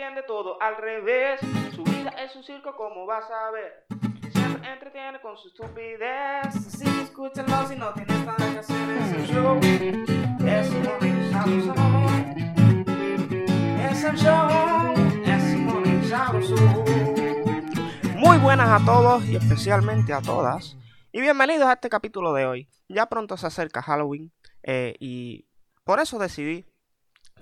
entiende todo al revés. Su vida es un circo, como vas a ver. Siempre entretiene con su estupidez. Así que escúchalo si no tienes nada que hacer. Es el show. Es y Sabroso. Es el show. Es y Sabroso. Muy buenas a todos y especialmente a todas. Y bienvenidos a este capítulo de hoy. Ya pronto se acerca Halloween eh, y por eso decidí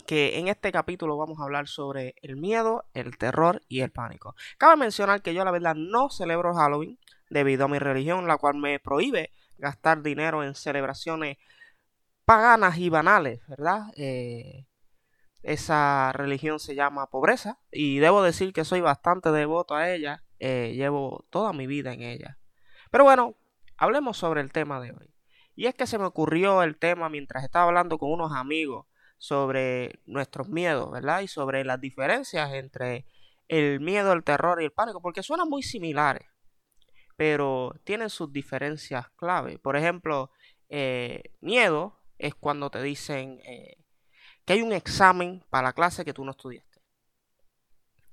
que en este capítulo vamos a hablar sobre el miedo, el terror y el pánico. Cabe mencionar que yo la verdad no celebro Halloween debido a mi religión, la cual me prohíbe gastar dinero en celebraciones paganas y banales, ¿verdad? Eh, esa religión se llama pobreza y debo decir que soy bastante devoto a ella, eh, llevo toda mi vida en ella. Pero bueno, hablemos sobre el tema de hoy. Y es que se me ocurrió el tema mientras estaba hablando con unos amigos sobre nuestros miedos, ¿verdad? Y sobre las diferencias entre el miedo, el terror y el pánico, porque suenan muy similares, pero tienen sus diferencias clave. Por ejemplo, eh, miedo es cuando te dicen eh, que hay un examen para la clase que tú no estudiaste.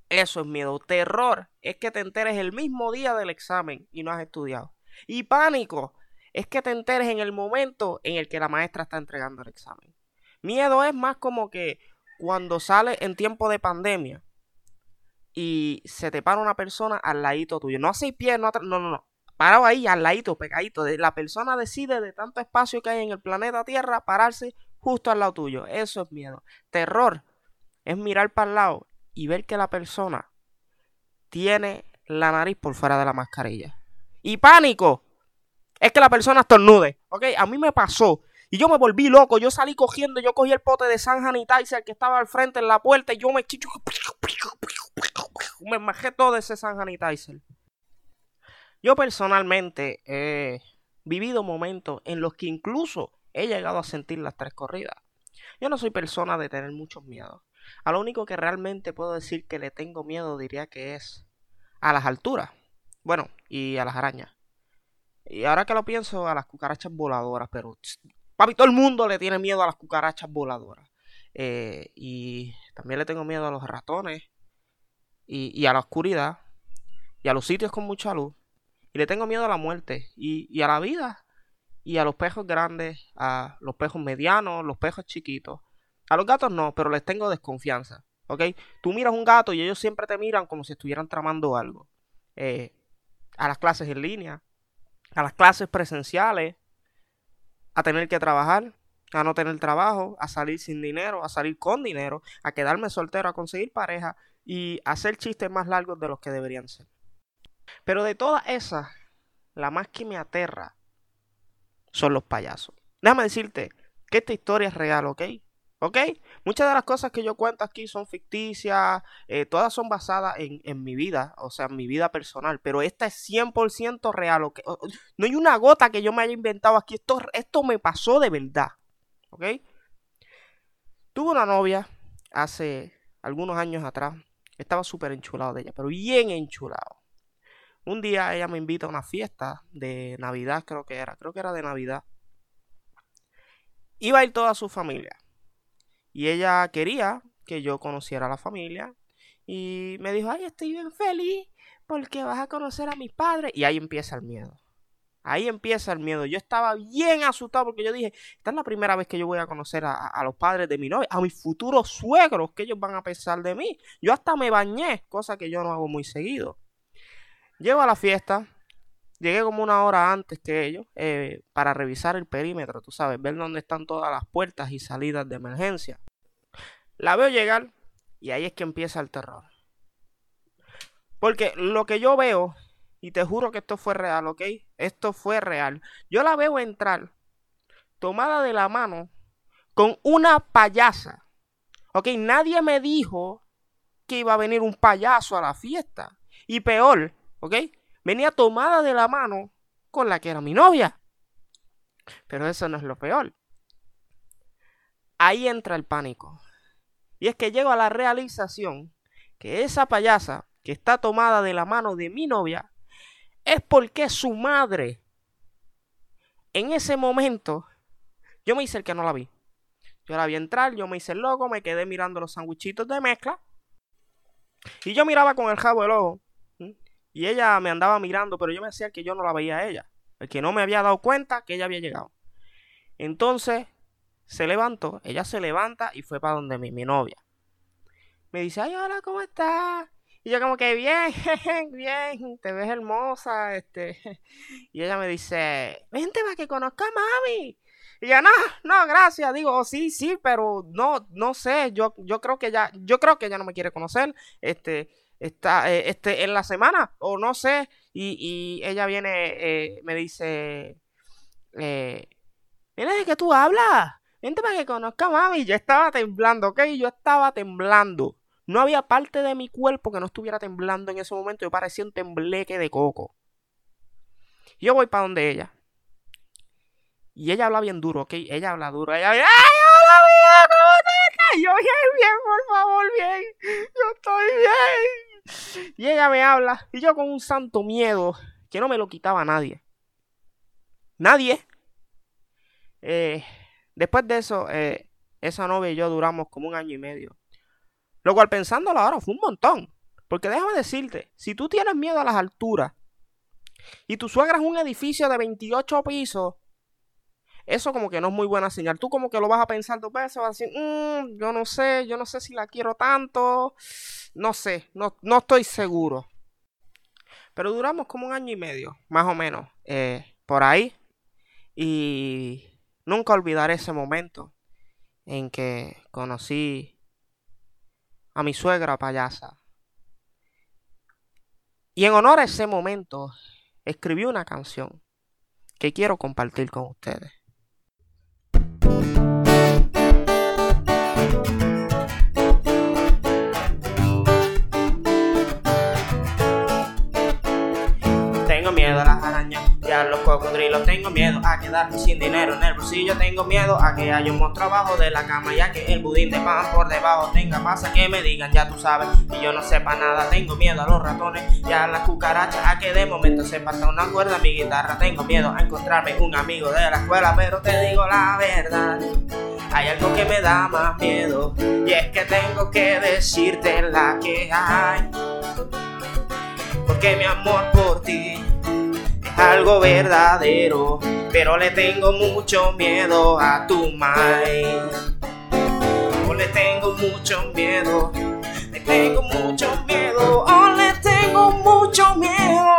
Eso es miedo. Terror es que te enteres el mismo día del examen y no has estudiado. Y pánico es que te enteres en el momento en el que la maestra está entregando el examen. Miedo es más como que cuando sale en tiempo de pandemia y se te para una persona al ladito tuyo. No a seis pies, no, no, no, no. Parado ahí, al ladito, pegadito. La persona decide de tanto espacio que hay en el planeta Tierra pararse justo al lado tuyo. Eso es miedo. Terror es mirar para el lado y ver que la persona tiene la nariz por fuera de la mascarilla. Y pánico es que la persona estornude. ¿Ok? A mí me pasó y yo me volví loco, yo salí cogiendo, yo cogí el pote de San Sanitizer que estaba al frente en la puerta y yo me me majé todo ese San Sanitizer. Yo personalmente he vivido momentos en los que incluso he llegado a sentir las tres corridas. Yo no soy persona de tener muchos miedos. A lo único que realmente puedo decir que le tengo miedo diría que es a las alturas. Bueno, y a las arañas. Y ahora que lo pienso, a las cucarachas voladoras, pero Papi, todo el mundo le tiene miedo a las cucarachas voladoras. Eh, y también le tengo miedo a los ratones. Y, a la oscuridad. Y a los sitios con mucha luz. Y le tengo miedo a la muerte. Y, a la vida. Y a los pejos grandes. A los pejos medianos. Los pejos chiquitos. A los gatos no, pero les tengo desconfianza. ¿Ok? Tú miras un gato y ellos siempre te miran como si estuvieran tramando algo. Eh, a las clases en línea. A las clases presenciales a tener que trabajar, a no tener trabajo, a salir sin dinero, a salir con dinero, a quedarme soltero, a conseguir pareja y a hacer chistes más largos de los que deberían ser. Pero de todas esas, la más que me aterra son los payasos. Déjame decirte que esta historia es real, ¿ok? ¿Ok? Muchas de las cosas que yo cuento aquí son ficticias, eh, todas son basadas en, mi vida, o sea, en mi vida personal, pero esta es 100% real. No hay una gota que yo me haya inventado aquí, esto, esto me pasó de verdad, ¿ok? Tuve una novia hace algunos años atrás, estaba súper enchulado de ella, pero bien enchulado. Un día ella me invita a una fiesta de Navidad, creo que era, creo que era de Navidad. Iba a ir toda su familia y ella quería que yo conociera a la familia. Y me dijo, ay, estoy bien feliz porque vas a conocer a mis padres. Y ahí empieza el miedo. Ahí empieza el miedo. Yo estaba bien asustado porque yo dije, esta es la primera vez que yo voy a conocer a, los padres de mi novia, a mis futuros suegros, que ellos van a pensar de mí. Yo hasta me bañé, cosa que yo no hago muy seguido. Llego a la fiesta, llegué como una hora antes que ellos eh, para revisar el perímetro, tú sabes, ver dónde están todas las puertas y salidas de emergencia. La veo llegar y ahí es que empieza el terror. Porque lo que yo veo, y te juro que esto fue real, ¿ok? Esto fue real. Yo la veo entrar tomada de la mano con una payasa. ¿Ok? Nadie me dijo que iba a venir un payaso a la fiesta. Y peor, ¿ok? Venía tomada de la mano con la que era mi novia. Pero eso no es lo peor. Ahí entra el pánico. Y es que llego a la realización que esa payasa que está tomada de la mano de mi novia es porque su madre en ese momento yo me hice el que no la vi. Yo la vi entrar, yo me hice el loco, me quedé mirando los sandwichitos de mezcla. Y yo miraba con el jabo el ojo. Y ella me andaba mirando, pero yo me decía que yo no la veía a ella. El que no me había dado cuenta que ella había llegado. Entonces se levantó, ella se levanta y fue para donde mi, mi novia. Me dice, ay, hola, ¿cómo estás? Y yo como que bien, bien, te ves hermosa, este. Y ella me dice, vente para que conozca a mami. Y yo, no, no, gracias. Digo, sí, sí, pero no, no sé. Yo, yo creo que ya, yo creo que ella no me quiere conocer. Este, está, eh, este, en la semana, o no sé. Y, y ella viene, eh, me dice, eh, viene de que tú hablas. Vente para que conozca a mami. Yo estaba temblando, ¿ok? Yo estaba temblando. No había parte de mi cuerpo que no estuviera temblando en ese momento. Yo parecía un tembleque de coco. Yo voy para donde ella. Y ella habla bien duro, ¿ok? Ella habla duro. Ella ¡Ay, hola, mía! ¿Cómo estás? Yo bien, bien, por favor, bien. Yo estoy bien. Y ella me habla. Y yo con un santo miedo que no me lo quitaba nadie. Nadie. Eh, después de eso, eh, esa novia y yo duramos como un año y medio. Lo cual pensándolo ahora fue un montón. Porque déjame decirte, si tú tienes miedo a las alturas y tu suegra es un edificio de 28 pisos, eso como que no es muy buena señal. Tú como que lo vas a pensar dos veces, vas a decir, mm, yo no sé, yo no sé si la quiero tanto, no sé, no, no estoy seguro. Pero duramos como un año y medio, más o menos, eh, por ahí. Y nunca olvidaré ese momento en que conocí a mi suegra payasa. Y en honor a ese momento, escribí una canción que quiero compartir con ustedes. A los cocodrilos. Tengo miedo a quedarme sin dinero en el bolsillo. Tengo miedo a que haya un monstruo abajo de la cama ya que el budín de pan por debajo tenga pasa que me digan, ya tú sabes, y yo no sepa nada. Tengo miedo a los ratones y a las cucarachas, a que de momento se pasa una cuerda mi guitarra. Tengo miedo a encontrarme un amigo de la escuela, pero te digo la verdad. Hay algo que me da más miedo y es que tengo que decirte la que hay. Porque mi amor por ti algo verdadero, pero le tengo mucho miedo a tu mind. Oh, le tengo mucho miedo, le tengo mucho miedo, oh, le tengo mucho miedo.